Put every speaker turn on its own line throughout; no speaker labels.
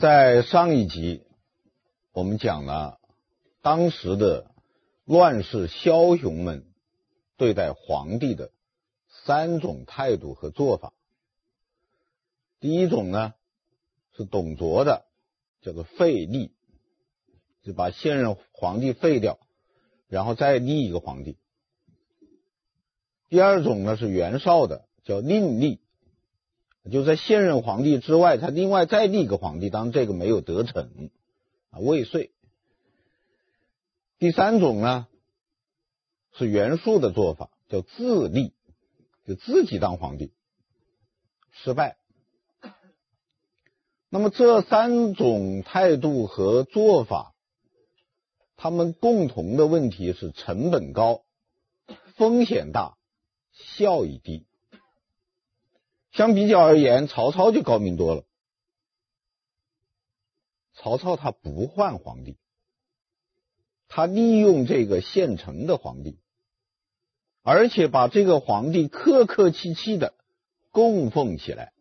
在上一集，我们讲了当时的乱世枭雄们对待皇帝的三种态度和做法。第一种呢，是董卓的，叫做废立，就把现任皇帝废掉，然后再立一个皇帝。第二种呢，是袁绍的，叫另立。就在现任皇帝之外，他另外再立个皇帝，当然这个没有得逞啊，未遂。第三种呢，是袁术的做法，叫自立，就自己当皇帝，失败。那么这三种态度和做法，他们共同的问题是成本高、风险大、效益低。相比较而言，曹操就高明多了。曹操他不换皇帝，他利用这个现成的皇帝，而且把这个皇帝客客气气的供奉起来，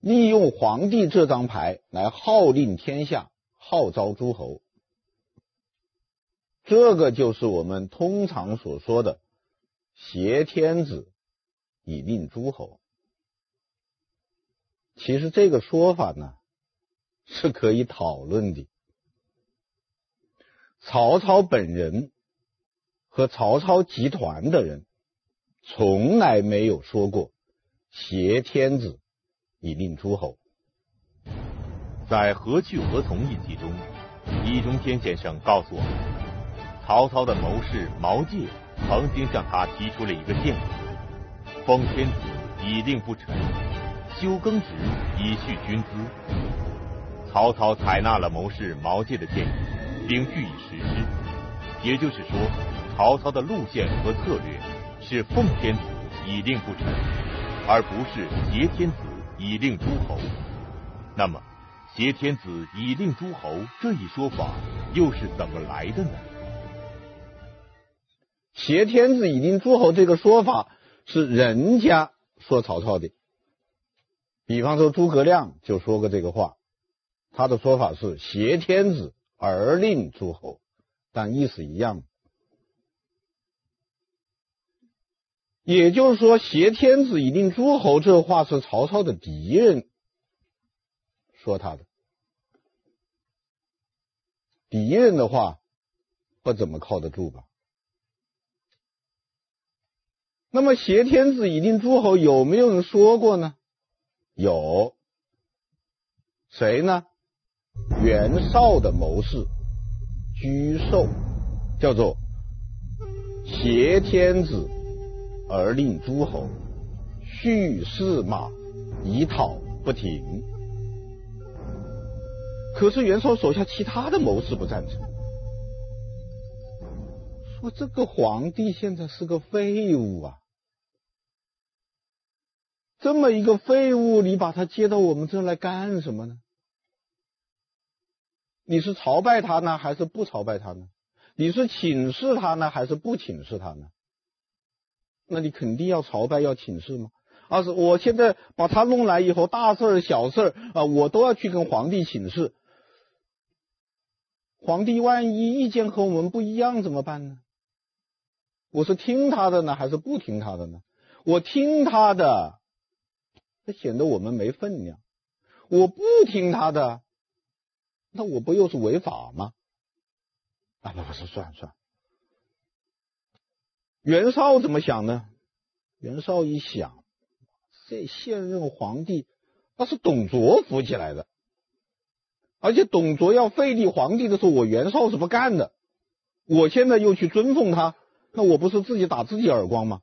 利用皇帝这张牌来号令天下，号召诸侯。这个就是我们通常所说的挟天子。以令诸侯，其实这个说法呢是可以讨论的。曹操本人和曹操集团的人从来没有说过挟天子以令诸侯。
在《何去何从》一集中，易中天先生告诉我们，曹操的谋士毛玠曾经向他提出了一个建议。封天子以令不臣，休耕职以恤军资。曹操采纳了谋士毛玠的建议，并据以实施。也就是说，曹操的路线和策略是奉天子以令不臣，而不是挟天子以令诸侯。那么，挟天子以令诸侯这一说法又是怎么来的呢？
挟天子以令诸侯这个说法。是人家说曹操的，比方说诸葛亮就说过这个话，他的说法是挟天子而令诸侯，但意思一样。也就是说，挟天子以令诸侯这话是曹操的敌人说他的，敌人的话不怎么靠得住吧？那么挟天子以令诸侯有没有人说过呢？有，谁呢？袁绍的谋士沮授叫做挟天子而令诸侯，畜驷马以讨不停。可是袁绍手下其他的谋士不赞成，说这个皇帝现在是个废物啊。这么一个废物，你把他接到我们这来干什么呢？你是朝拜他呢，还是不朝拜他呢？你是请示他呢，还是不请示他呢？那你肯定要朝拜，要请示吗？而是我现在把他弄来以后，大事儿、小事儿啊，我都要去跟皇帝请示。皇帝万一意见和我们不一样怎么办呢？我是听他的呢，还是不听他的呢？我听他的。这显得我们没分量。我不听他的，那我不又是违法吗？啊，不不是，算了算了。袁绍怎么想呢？袁绍一想，这现任皇帝那是董卓扶起来的，而且董卓要废立皇帝的时候，我袁绍是不干的。我现在又去尊奉他，那我不是自己打自己耳光吗？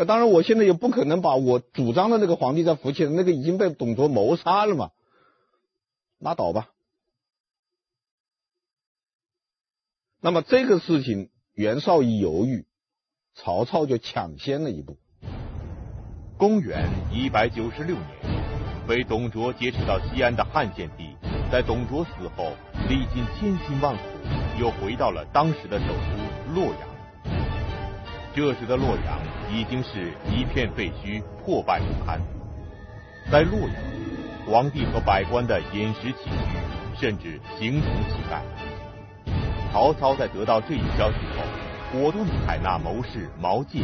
那当然，我现在也不可能把我主张的那个皇帝再扶起来，那个已经被董卓谋杀了嘛，拉倒吧。那么这个事情，袁绍一犹豫，曹操就抢先了一步。
公元一百九十六年，被董卓劫持到西安的汉献帝，在董卓死后，历尽千辛万苦，又回到了当时的首都洛阳。这时的洛阳已经是一片废墟，破败不堪。在洛阳，皇帝和百官的饮食起居，甚至形同乞丐。曹操在得到这一消息后，果断采纳谋士毛玠、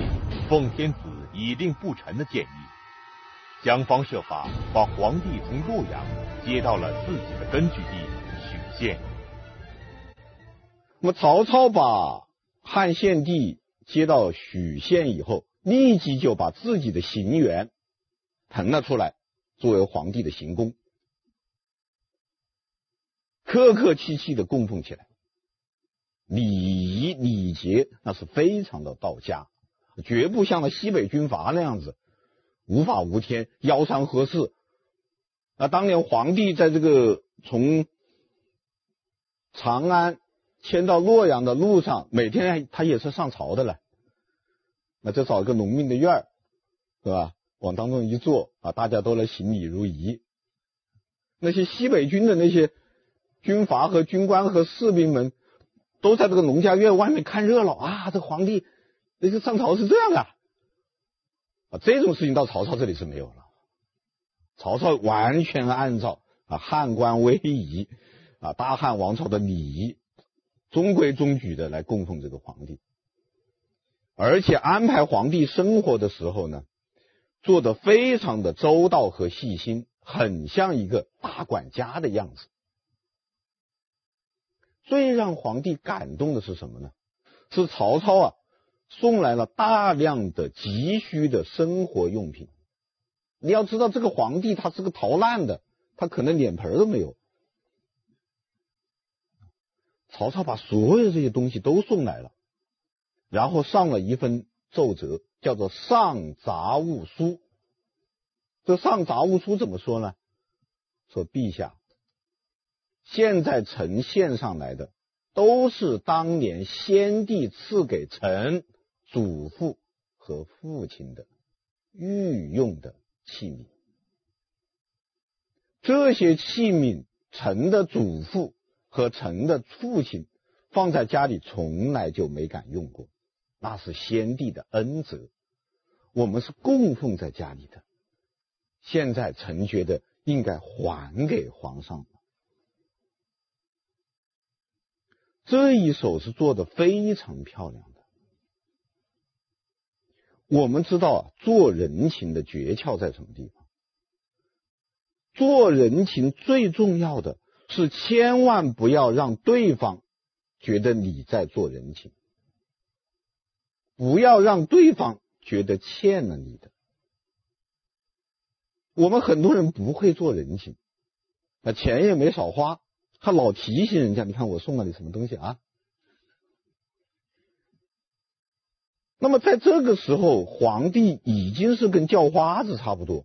奉天子以令不臣的建议，想方设法把皇帝从洛阳接到了自己的根据地许县。
那么曹操把汉献帝接到许县以后，立即就把自己的行辕腾了出来，作为皇帝的行宫，客客气气的供奉起来，礼仪礼节那是非常的到家，绝不像那西北军阀那样子无法无天、腰三喝四。那当年皇帝在这个从长安迁到洛阳的路上，每天他也是上朝的了。那就找一个农民的院儿，是吧？往当中一坐啊，大家都来行礼如仪。那些西北军的那些军阀和军官和士兵们，都在这个农家院外面看热闹啊。这皇帝那个上朝是这样的啊，这种事情到曹操这里是没有了。曹操完全按照啊汉官威仪啊大汉王朝的礼仪，中规中矩的来供奉这个皇帝。而且安排皇帝生活的时候呢，做得非常的周到和细心，很像一个大管家的样子。最让皇帝感动的是什么呢？是曹操啊送来了大量的急需的生活用品。你要知道，这个皇帝他是个逃难的，他可能脸盆都没有。曹操把所有这些东西都送来了。然后上了一份奏折，叫做《上杂物书》。这《上杂物书》怎么说呢？说陛下，现在臣献上来的都是当年先帝赐给臣祖父和父亲的御用的器皿。这些器皿，臣的祖父和臣的父亲放在家里从来就没敢用过。那是先帝的恩泽，我们是供奉在家里的。现在臣觉得应该还给皇上。这一手是做得非常漂亮的。我们知道，做人情的诀窍在什么地方？做人情最重要的是千万不要让对方觉得你在做人情。不要让对方觉得欠了你的。我们很多人不会做人情，那钱也没少花，他老提醒人家，你看我送了你什么东西啊？那么在这个时候，皇帝已经是跟叫花子差不多，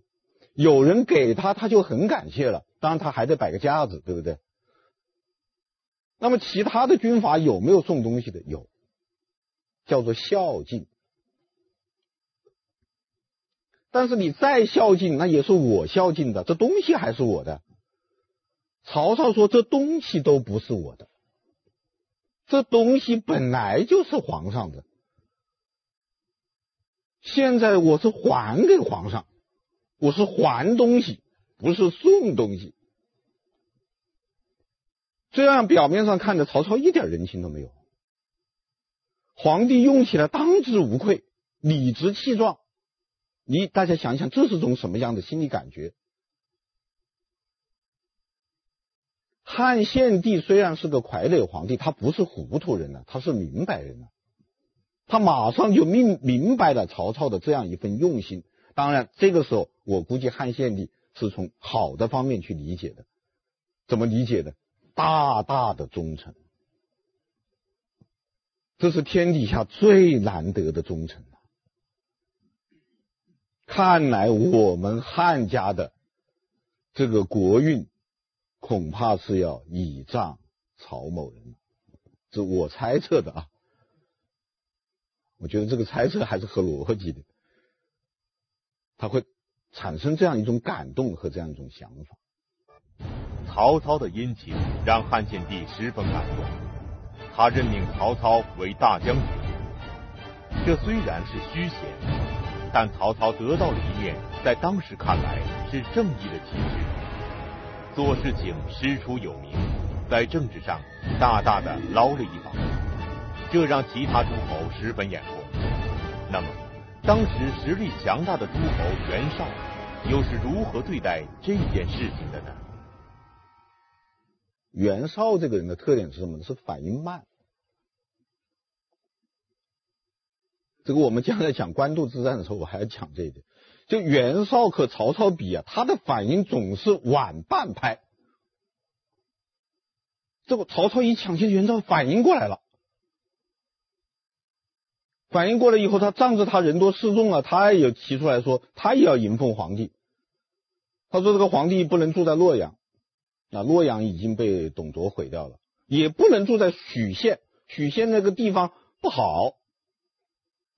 有人给他，他就很感谢了。当然，他还得摆个架子，对不对？那么其他的军阀有没有送东西的？有。叫做孝敬，但是你再孝敬，那也是我孝敬的，这东西还是我的。曹操说：“这东西都不是我的，这东西本来就是皇上的。现在我是还给皇上，我是还东西，不是送东西。”这样表面上看着曹操一点人情都没有。皇帝用起来当之无愧，理直气壮。你大家想想，这是种什么样的心理感觉？汉献帝虽然是个傀儡皇帝，他不是糊涂人呢，他是明白人呢。他马上就明明白了曹操的这样一份用心。当然，这个时候我估计汉献帝是从好的方面去理解的。怎么理解的？大大的忠诚。这是天底下最难得的忠诚了。看来我们汉家的这个国运，恐怕是要倚仗曹某人了，这我猜测的啊。我觉得这个猜测还是合逻辑的，他会产生这样一种感动和这样一种想法。
曹操的殷勤让汉献帝十分感动。他任命曹操为大将军，这虽然是虚衔，但曹操得到了一面在当时看来是正义的旗帜，做事情师出有名，在政治上大大的捞了一把，这让其他诸侯十分眼红。那么，当时实力强大的诸侯袁绍又是如何对待这件事情的呢？
袁绍这个人的特点是什么？是反应慢。这个我们将来讲官渡之战的时候，我还要讲这一点。就袁绍和曹操比啊，他的反应总是晚半拍。这个曹操一抢先，袁绍反应过来了，反应过来以后，他仗着他人多势众啊，他也提出来说，他也要迎奉皇帝。他说这个皇帝不能住在洛阳，那洛阳已经被董卓毁掉了，也不能住在许县，许县那个地方不好，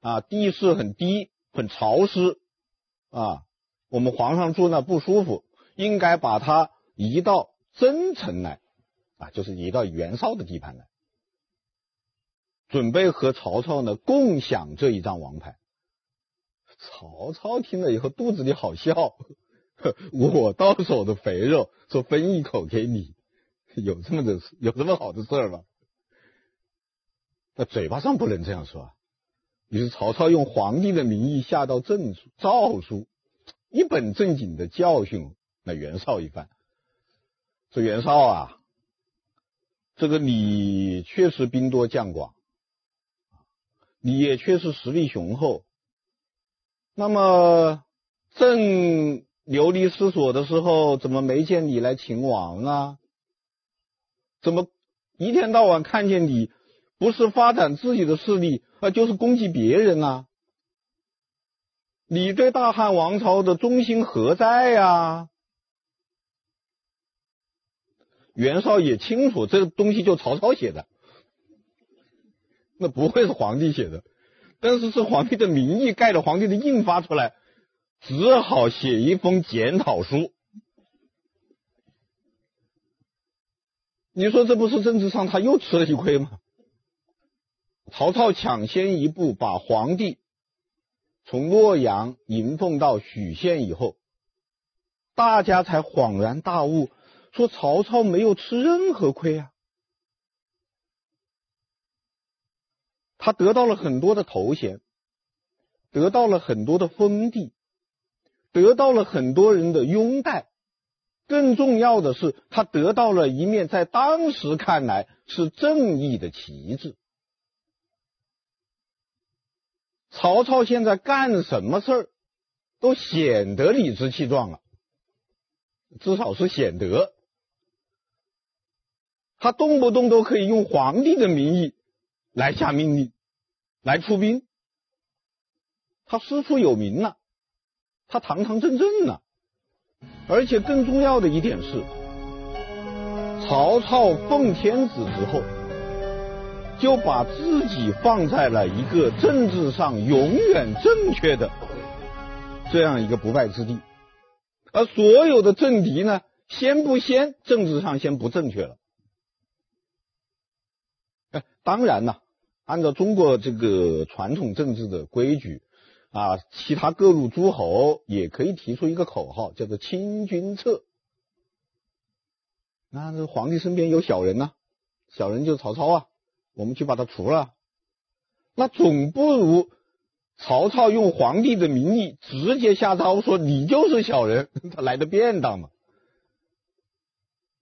啊，地势很低，很潮湿。啊，我们皇上住那不舒服，应该把他移到增城来，啊，就是移到袁绍的地盘来，准备和曹操呢共享这一张王牌。曹操听了以后肚子里好笑，我到手的肥肉，说分一口给你，有这么的有这么好的事儿吗？那嘴巴上不能这样说。于是曹操用皇帝的名义下到诏诏书，一本正经的教训那袁绍一番。说袁绍啊，这个你确实兵多将广，你也确实实力雄厚。那么正流离失所的时候，怎么没见你来请王啊？怎么一天到晚看见你不是发展自己的势力？啊就是攻击别人、啊！你对大汉王朝的忠心何在呀、袁绍也清楚，这个东西就曹操写的，那不会是皇帝写的，但是是皇帝的名义盖着皇帝的印发出来，只好写一封检讨书。你说这不是政治上他又吃了一亏吗？曹操抢先一步把皇帝从洛阳迎奉到许县以后，大家才恍然大悟，说曹操没有吃任何亏啊，他得到了很多的头衔，得到了很多的封地，得到了很多人的拥戴，更重要的是，他得到了一面在当时看来是正义的旗帜。曹操现在干什么事儿，都显得理直气壮了，至少是显得。他动不动都可以用皇帝的名义来下命令，来出兵。他师出有名了，他堂堂正正了，而且更重要的一点是，曹操奉天子之后。就把自己放在了一个政治上永远正确的这样一个不败之地，而所有的政敌呢，先不先政治上先不正确了。哎，当然了，按照中国这个传统政治的规矩啊，其他各路诸侯也可以提出一个口号，叫做“清君侧”。那这皇帝身边有小人呢、小人就是曹操啊。我们去把他除了，那总不如曹操用皇帝的名义直接下诏说你就是小人，他来的便当嘛，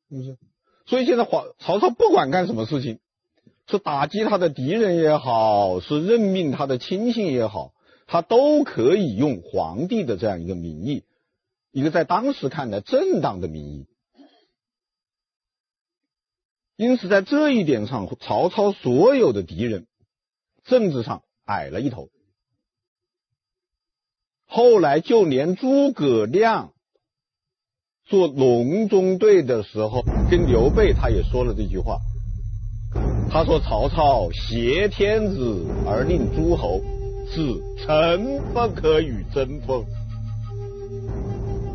是不是？所以现在皇曹操不管干什么事情，是打击他的敌人也好，是任命他的亲信也好，他都可以用皇帝的这样一个名义，一个在当时看来正当的名义。因此，在这一点上，曹操所有的敌人政治上矮了一头。后来，就连诸葛亮做隆中对的时候，跟刘备他也说了这句话。他说：“曹操挟天子而令诸侯，是臣不可与争锋。”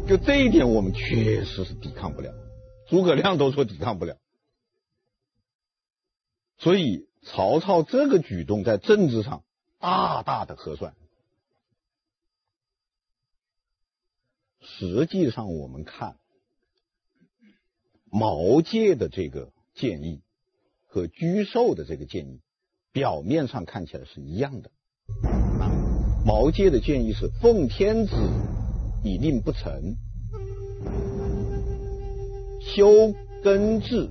就这一点，我们确实是抵抗不了。诸葛亮都说抵抗不了。所以，曹操这个举动在政治上大大的合算。实际上，我们看毛玠的这个建议和沮授的这个建议，表面上看起来是一样的。啊毛玠的建议是奉天子以令不臣，修耕治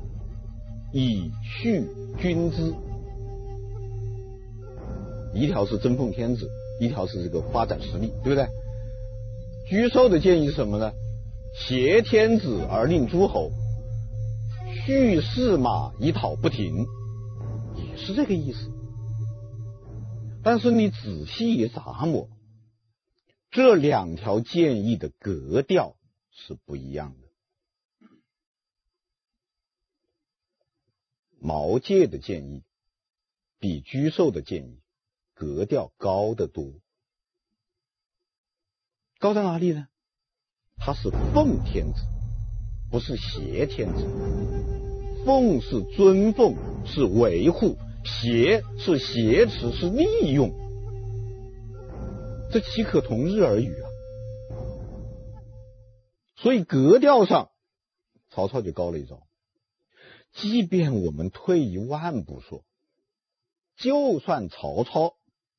以恤君资。一条是真奉天子，一条是这个发展实力，对不对？沮授的建议是什么呢？挟天子而令诸侯，蓄驷马以讨不停，也是这个意思。但是你仔细一咂摸，这两条建议的格调是不一样的。毛玠的建议比沮授的建议格调高得多。高在哪里呢？他是奉天子，不是挟天子。奉是尊奉，是维护；挟是挟持，是利用。这岂可同日而语啊？所以格调上，曹操就高了一招。即便我们退一万步说，就算曹操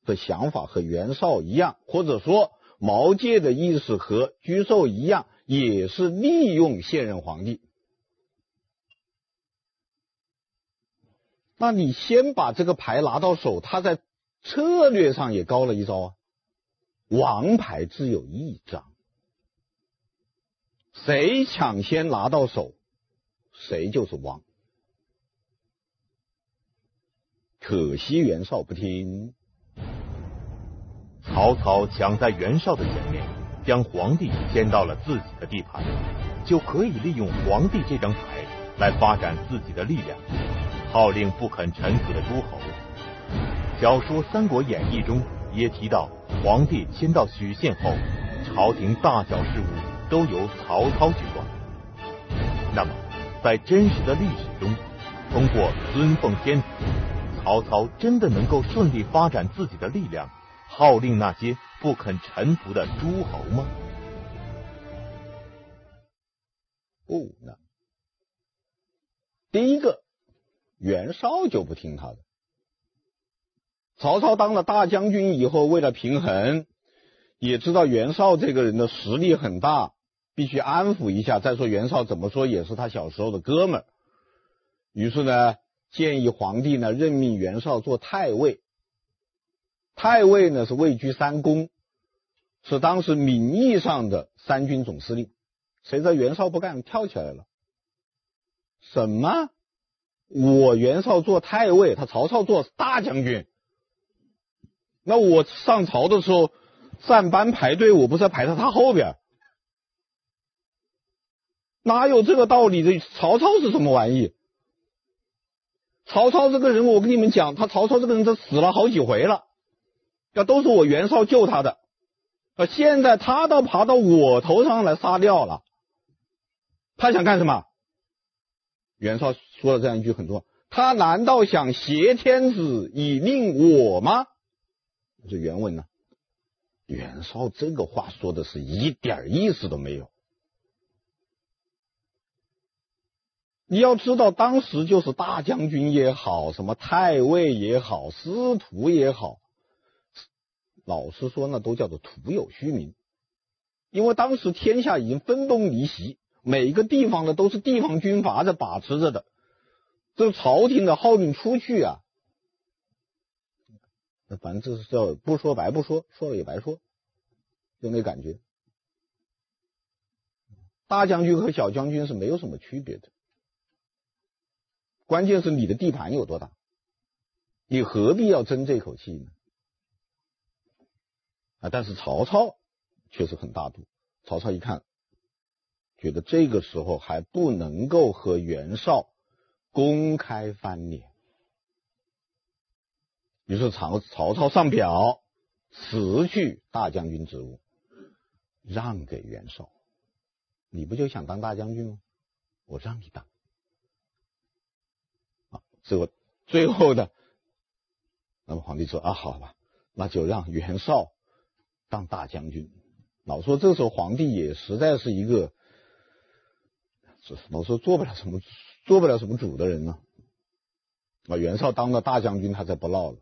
的想法和袁绍一样，或者说，毛玠的意思和沮授一样，也是利用现任皇帝。那你先把这个牌拿到手，他在策略上也高了一招啊。王牌只有一张，谁抢先拿到手，谁就是王。可惜袁绍不听。
曹操抢在袁绍的前面，将皇帝牵到了自己的地盘，就可以利用皇帝这张牌来发展自己的力量，号令不肯臣服的诸侯。小说《三国演义》中也提到，皇帝迁到许县后，朝廷大小事务都由曹操去管。那么，在真实的历史中，通过尊奉天子，曹操真的能够顺利发展自己的力量？号令那些不肯臣服的诸侯吗？
不能。第一个，袁绍就不听他的。曹操当了大将军以后，为了平衡，也知道袁绍这个人的实力很大，必须安抚一下。再说袁绍怎么说也是他小时候的哥们儿，于是呢，建议皇帝呢任命袁绍做太尉。太尉呢是位居三公，是当时名义上的三军总司令。谁知道袁绍不干，跳起来了。什么？我袁绍做太尉，他曹操做大将军。那我上朝的时候站班排队，我不是排在他后边？哪有这个道理的？曹操是什么玩意？曹操这个人，我跟你们讲，他曹操这个人，他死了好几回了。这都是我袁绍救他的，啊！现在他倒爬到我头上来撒尿了，他想干什么？袁绍说了这样一句很重要，他难道想挟天子以令我吗？这原文呢。袁绍这个话说的是一点意思都没有。你要知道，当时就是大将军也好，什么太尉也好，司徒也好。老实说，那都叫做徒有虚名，因为当时天下已经分崩离析，每一个地方呢都是地方军阀在把持着的，这朝廷的号令出去啊，反正这是叫不说白不说，说了也白说，就那感觉。大将军和小将军是没有什么区别的，关键是你的地盘有多大，你何必要争这口气呢？啊但是曹操确实很大度。曹操一看，觉得这个时候还不能够和袁绍公开翻脸，于是曹曹操上表辞去大将军职务，让给袁绍。你不就想当大将军吗？我让你当。啊，这个最后的，那么皇帝说啊，好吧，那就让袁绍。当大将军，老说这时候皇帝也实在是一个老是做不了什么，做不了什么主的人呢。啊，袁绍当了大将军，他才不闹了。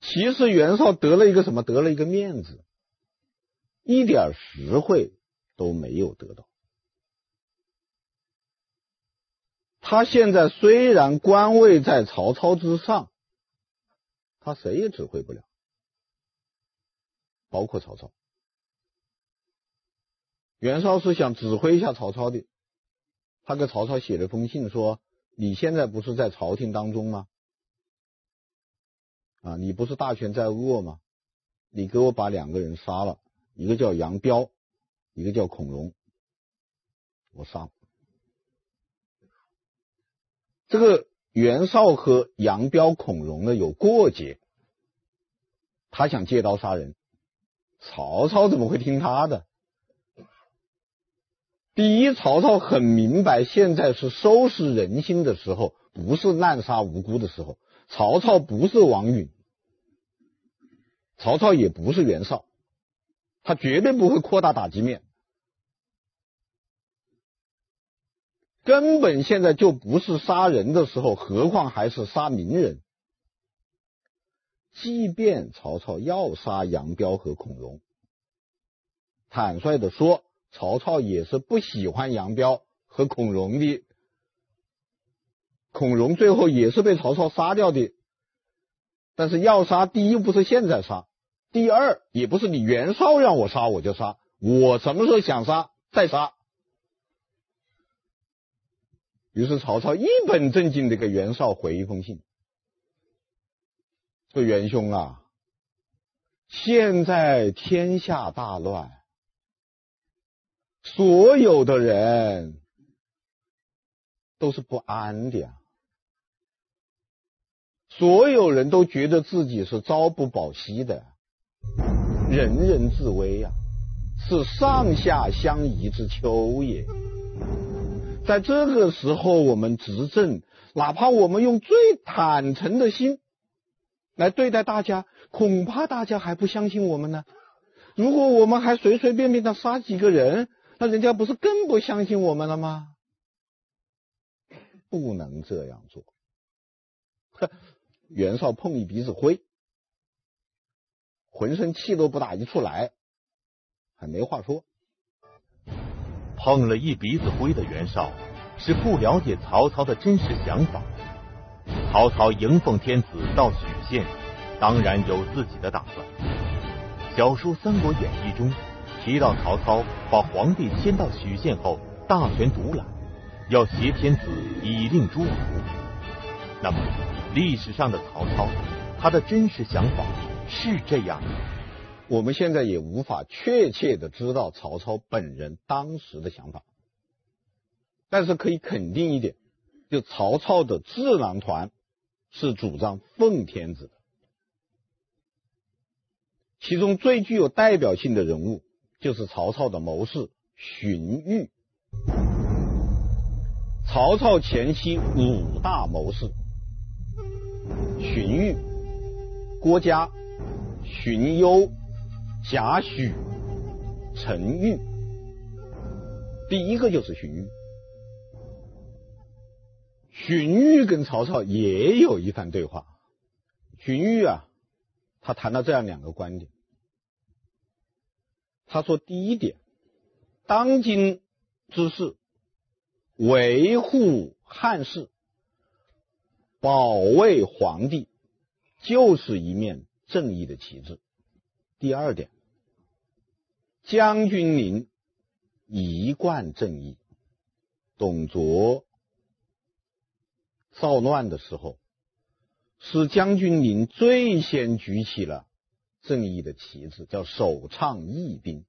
其实袁绍得了一个什么？得了一个面子，一点实惠都没有得到。他现在虽然官位在曹操之上，他谁也指挥不了，包括曹操。袁绍是想指挥一下曹操的，他给曹操写了封信说：“你现在不是在朝廷当中吗？啊，你不是大权在握吗？你给我把两个人杀了，一个叫杨彪，一个叫孔融，我杀。”这个袁绍和杨彪、孔融呢有过节，他想借刀杀人，曹操怎么会听他的？第一，曹操很明白，现在是收拾人心的时候，不是滥杀无辜的时候。曹操不是王允，曹操也不是袁绍，他绝对不会扩大打击面。根本现在就不是杀人的时候，何况还是杀名人。即便曹操要杀杨彪和孔融，坦率的说。曹操也是不喜欢杨彪和孔融的，孔融最后也是被曹操杀掉的。但是要杀，第一不是现在杀，第二也不是你袁绍让我杀我就杀，我什么时候想杀再杀。于是曹操一本正经的给袁绍回一封信，说袁兄啊，现在天下大乱。所有的人都是不安的呀，所有人都觉得自己是朝不保夕的，人人自危呀，是上下相宜之秋也。在这个时候，我们执政，哪怕我们用最坦诚的心来对待大家，恐怕大家还不相信我们呢。如果我们还随随便便的杀几个人，那人家不是更不相信我们了吗？不能这样做。袁绍碰一鼻子灰，浑身气都不打一处来，还没话说。
碰了一鼻子灰的袁绍是不了解曹操的真实想法。曹操迎奉天子到许县，当然有自己的打算。小说《三国演义》中。提到曹操把皇帝迁到许县后，大权独揽，要挟天子以令诸侯。那么，历史上的曹操，他的真实想法是这样的。
我们现在也无法确切的知道曹操本人当时的想法，但是可以肯定一点，就曹操的智囊团是主张奉天子的，其中最具有代表性的人物。就是曹操的谋士荀彧。曹操前期五大谋士：荀彧、郭嘉、荀攸、贾诩、陈玉。第一个就是荀彧。荀彧跟曹操也有一番对话。荀彧啊，他谈到这样两个观点。他说：“第一点，当今之事，维护汉室、保卫皇帝，就是一面正义的旗帜。第二点，将军您一贯正义。董卓造乱的时候，是将军您最先举起了。”正义的旗帜叫首倡义兵。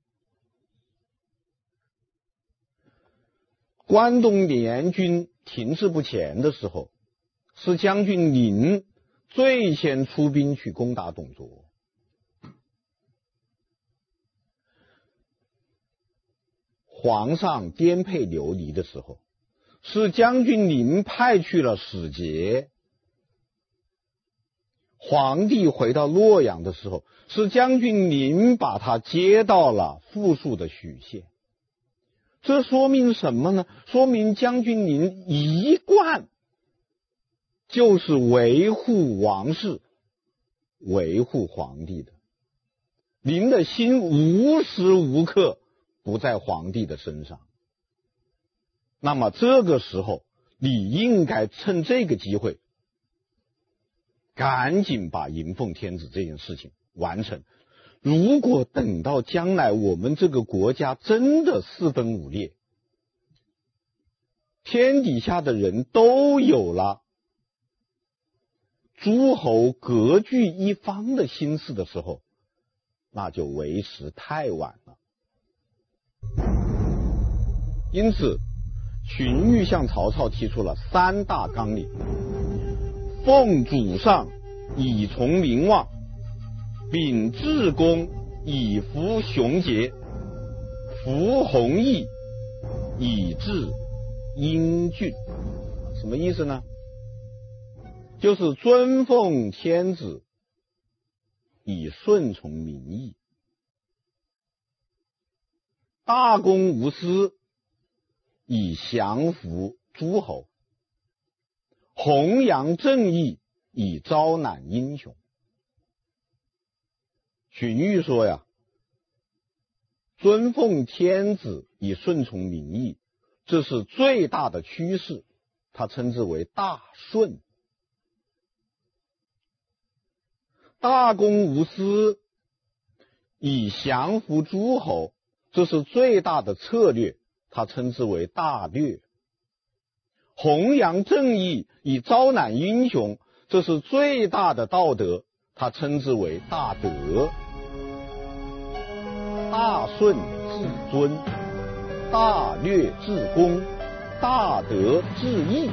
关东联军停滞不前的时候，是将军您最先出兵去攻打董卓。皇上颠沛流离的时候，是将军您派去了使节。皇帝回到洛阳的时候，是将军您把他接到了富庶的许县。这说明什么呢？说明将军您一贯就是维护王室、维护皇帝的，您的心无时无刻不在皇帝的身上。那么这个时候，你应该趁这个机会，赶紧把迎奉天子这件事情完成。如果等到将来我们这个国家真的四分五裂，天底下的人都有了诸侯割据一方的心思的时候，那就为时太晚了。因此，荀彧向曹操提出了三大纲领：奉祖上，以从名望。秉至公以服雄杰，服弘毅以制英俊。什么意思呢？就是尊奉天子，以顺从民意；大公无私，以降服诸侯；弘扬正义，以招揽英雄。荀彧说呀：“尊奉天子，以顺从民意，这是最大的趋势。他称之为大顺。大公无私，以降服诸侯，这是最大的策略。他称之为大略。弘扬正义，以招揽英雄，这是最大的道德。他称之为大德。”大顺至尊，大略至公，大德至义，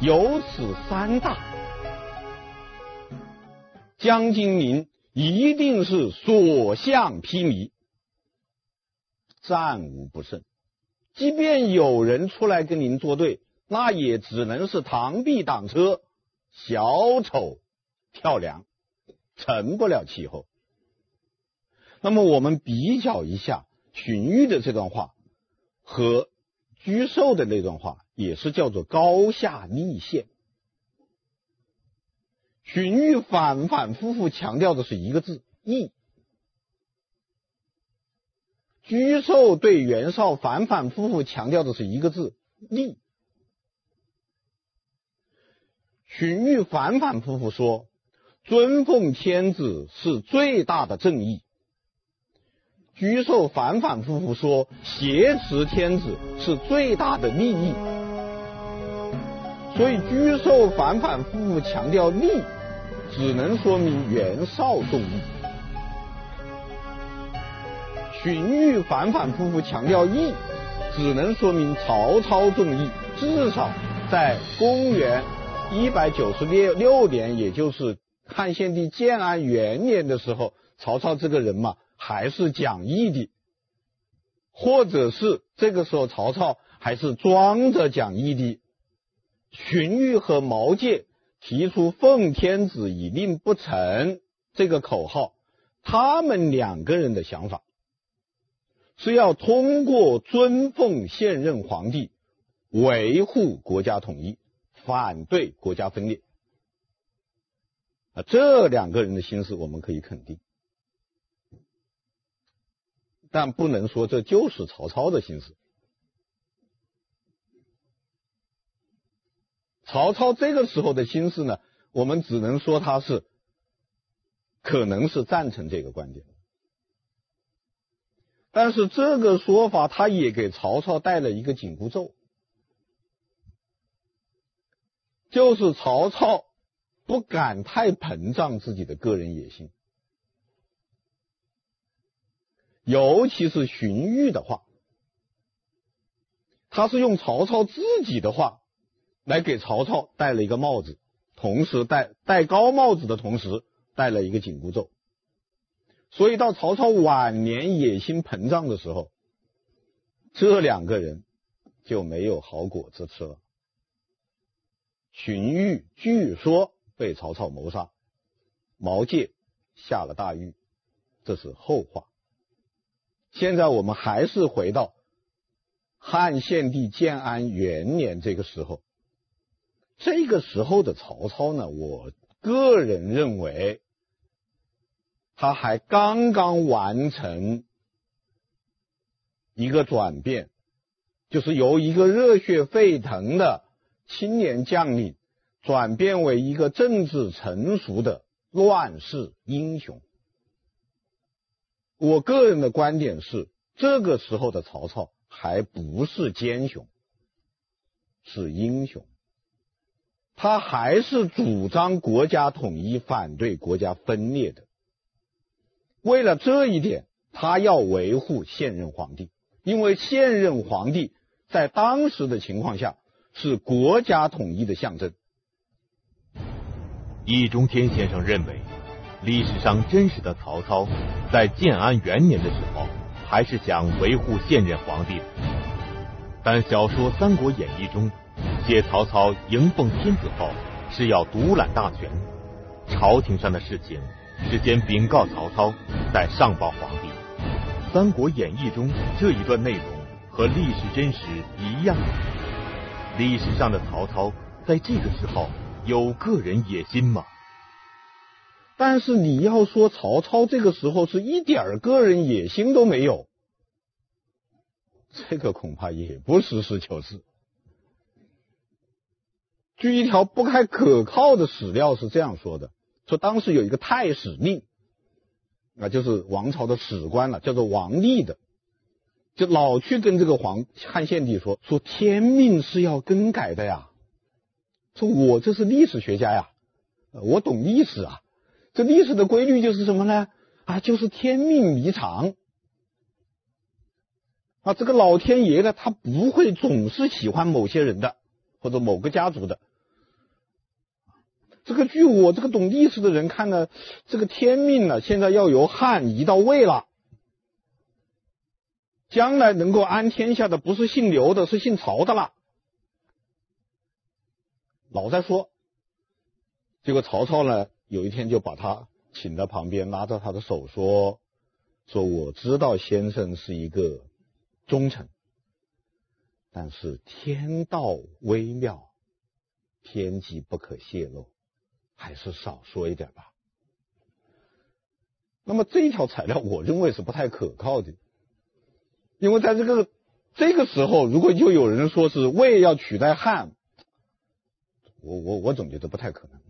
有此三大，将军您一定是所向披靡，战无不胜。即便有人出来跟您作对，那也只能是螳臂挡车，小丑跳梁，成不了气候。那么我们比较一下荀彧的这段话和沮授的那段话，也是叫做高下立现。荀彧反反复复强调的是一个字“义”，沮授对袁绍反反复复强调的是一个字“利”。荀彧反反复复说尊奉天子是最大的正义。沮授反反复复说挟持天子是最大的利益，所以沮授反反复复强调利，只能说明袁绍重义；荀彧反反复复强调义，只能说明曹操重义。至少在公元一百九十六六年，也就是汉献帝建安元年的时候，曹操这个人嘛。还是讲义的，或者是这个时候曹操还是装着讲义的。荀彧和毛玠提出“奉天子以令不臣”这个口号，他们两个人的想法是要通过尊奉现任皇帝，维护国家统一，反对国家分裂。啊，这两个人的心思我们可以肯定。但不能说这就是曹操的心思。曹操这个时候的心思呢，我们只能说他是可能是赞成这个观点，但是这个说法他也给曹操带了一个紧箍咒，就是曹操不敢太膨胀自己的个人野心。尤其是荀彧的话，他是用曹操自己的话来给曹操戴了一个帽子，同时戴戴高帽子的同时戴了一个紧箍咒。所以到曹操晚年野心膨胀的时候，这两个人就没有好果子吃了。荀彧据说被曹操谋杀，毛玠下了大狱，这是后话。现在我们还是回到汉献帝建安元年这个时候，这个时候的曹操呢，我个人认为，他还刚刚完成一个转变，就是由一个热血沸腾的青年将领，转变为一个政治成熟的乱世英雄。我个人的观点是，这个时候的曹操还不是奸雄，是英雄。他还是主张国家统一、反对国家分裂的。为了这一点，他要维护现任皇帝，因为现任皇帝在当时的情况下是国家统一的象征。
易中天先生认为，历史上真实的曹操在建安元年的时候，还是想维护现任皇帝。但小说《三国演义》中写曹操迎奉天子后是要独揽大权，朝廷上的事情是先禀告曹操，再上报皇帝。《三国演义》中这一段内容和历史真实一样。历史上的曹操在这个时候有个人野心吗？
但是你要说曹操这个时候是一点个人野心都没有，这个恐怕也不实事求是。据一条不太可靠的史料是这样说的：说当时有一个太史令，啊，就是王朝的史官了，叫做王立的，就老去跟这个皇汉献帝说，说天命是要更改的呀。说我这是历史学家呀，我懂历史啊。这历史的规律就是什么呢？啊，就是天命弥长。啊，这个老天爷呢，他不会总是喜欢某些人的，或者某个家族的。这个据我这个懂历史的人看呢，这个天命呢，现在要由汉移到魏了。将来能够安天下的不是姓刘的，是姓曹的了。老在说，结果曹操呢？有一天就把他请到旁边，拉着他的手说：“说我知道先生是一个忠臣，但是天道微妙，天机不可泄露，还是少说一点吧。”那么这一条材料，我认为是不太可靠的，因为在这个这个时候，如果就有人说是魏要取代汉，我我我总觉得不太可能。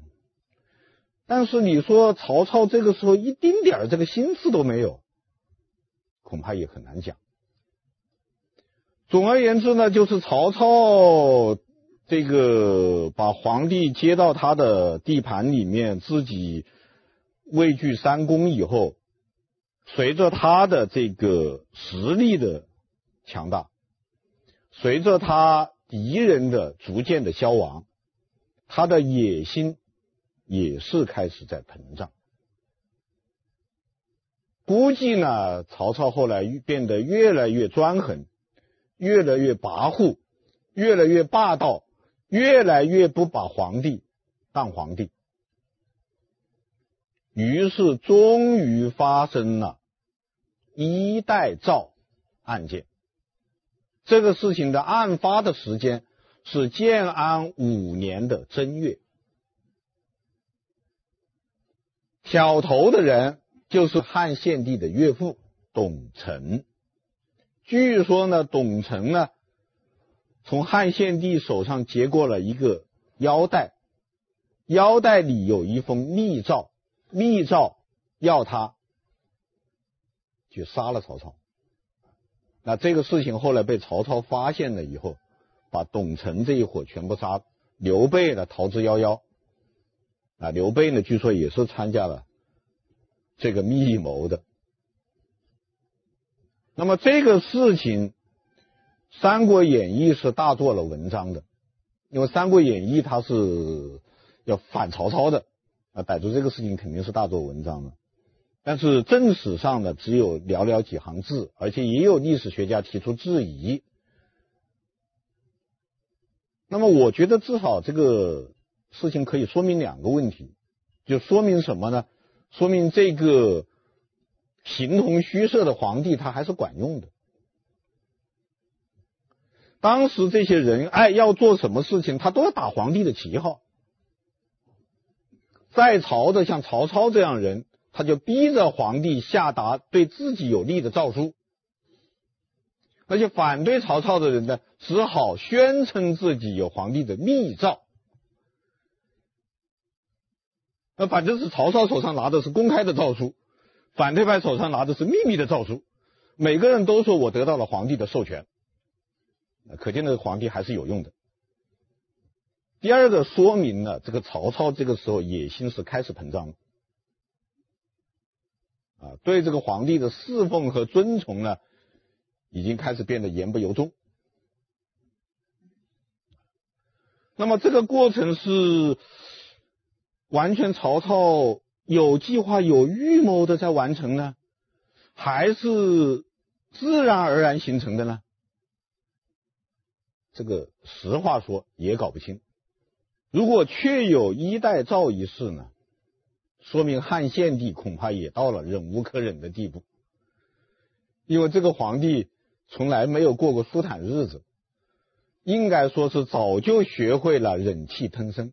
但是你说曹操这个时候一丁点儿这个心思都没有，恐怕也很难讲。总而言之呢，就是曹操这个把皇帝接到他的地盘里面，自己位居三公以后，随着他的这个实力的强大，随着他敌人的逐渐的消亡，他的野心。也是开始在膨胀，估计呢，曹操后来变得越来越专横，越来越跋扈，越来越霸道，越来越不把皇帝当皇帝，于是终于发生了衣带诏案件。这个事情的案发的时间是建安五年的正月。挑头的人就是汉献帝的岳父董承。据说呢，董承呢从汉献帝手上接过了一个腰带，腰带里有一封密诏，密诏要他去杀了曹操。那这个事情后来被曹操发现了以后，把董承这一伙全部杀，刘备呢逃之夭夭。啊，刘备呢，据说也是参加了这个密谋的。那么这个事情，《三国演义》是大做了文章的，因为《三国演义》它是要反曹操的，啊，逮住这个事情肯定是大做文章的。但是正史上呢，只有寥寥几行字，而且也有历史学家提出质疑。那么我觉得至少这个。事情可以说明两个问题，就说明什么呢？说明这个形同虚设的皇帝，他还是管用的。当时这些人，哎，要做什么事情，他都要打皇帝的旗号。在朝的像曹操这样人，他就逼着皇帝下达对自己有利的诏书。那些反对曹操的人呢，只好宣称自己有皇帝的密诏。那反正是曹操手上拿的是公开的诏书，反对派手上拿的是秘密的诏书。每个人都说我得到了皇帝的授权，可见这个皇帝还是有用的。第二个说明了这个曹操这个时候野心是开始膨胀了，啊，对这个皇帝的侍奉和尊崇呢，已经开始变得言不由衷。那么这个过程是完全曹操有计划、有预谋的在完成呢，还是自然而然形成的呢？这个实话说也搞不清。如果确有衣带诏一事呢，说明汉献帝恐怕也到了忍无可忍的地步，因为这个皇帝从来没有过过舒坦日子，应该说是早就学会了忍气吞声。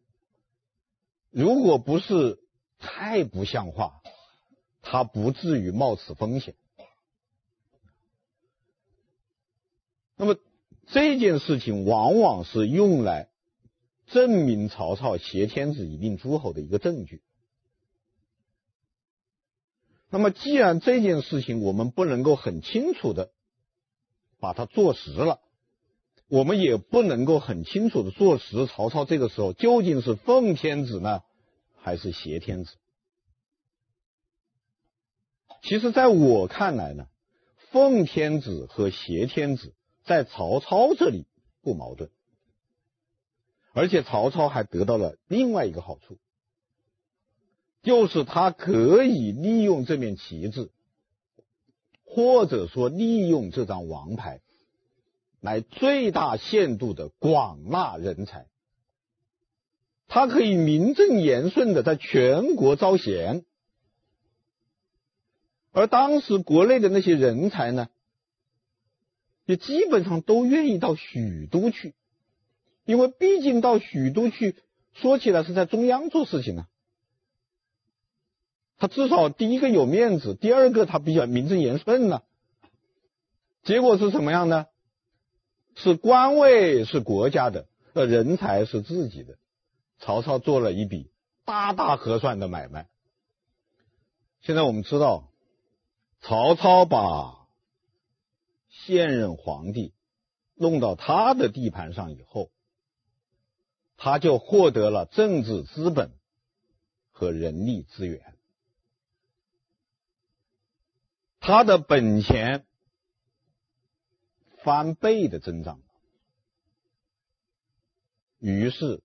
如果不是太不像话，他不至于冒此风险。那么这件事情往往是用来。证明曹操挟天子以令诸侯的一个证据。那么，既然这件事情我们不能够很清楚的把它坐实了，我们也不能够很清楚的坐实曹操这个时候究竟是奉天子呢，还是挟天子？其实，在我看来呢，奉天子和挟天子在曹操这里不矛盾。而且曹操还得到了另外一个好处，就是他可以利用这面旗帜，或者说利用这张王牌，来最大限度的广纳人才。他可以名正言顺的在全国招贤，而当时国内的那些人才呢，也基本上都愿意到许都去。因为毕竟到许都去，说起来是在中央做事情呢，他至少第一个有面子，第二个他比较名正言顺呢。结果是什么样呢？是官位是国家的，呃，人才是自己的。曹操做了一笔大大合算的买卖。现在我们知道，曹操把现任皇帝弄到他的地盘上以后。他就获得了政治资本和人力资源，他的本钱翻倍的增长，于是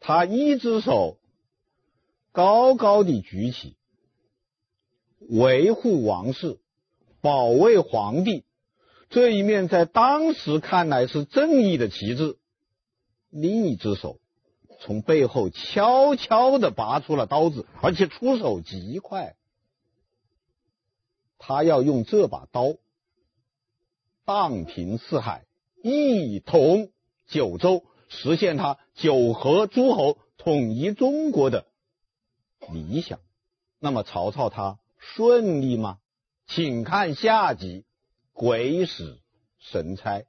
他一只手高高的举起，维护王室、保卫皇帝这一面，在当时看来是正义的旗帜。另一只手从背后悄悄的拔出了刀子，而且出手极快。他要用这把刀荡平四海，一统九州，实现他九合诸侯、统一中国的理想。那么曹操他顺利吗？请看下集《鬼使神差。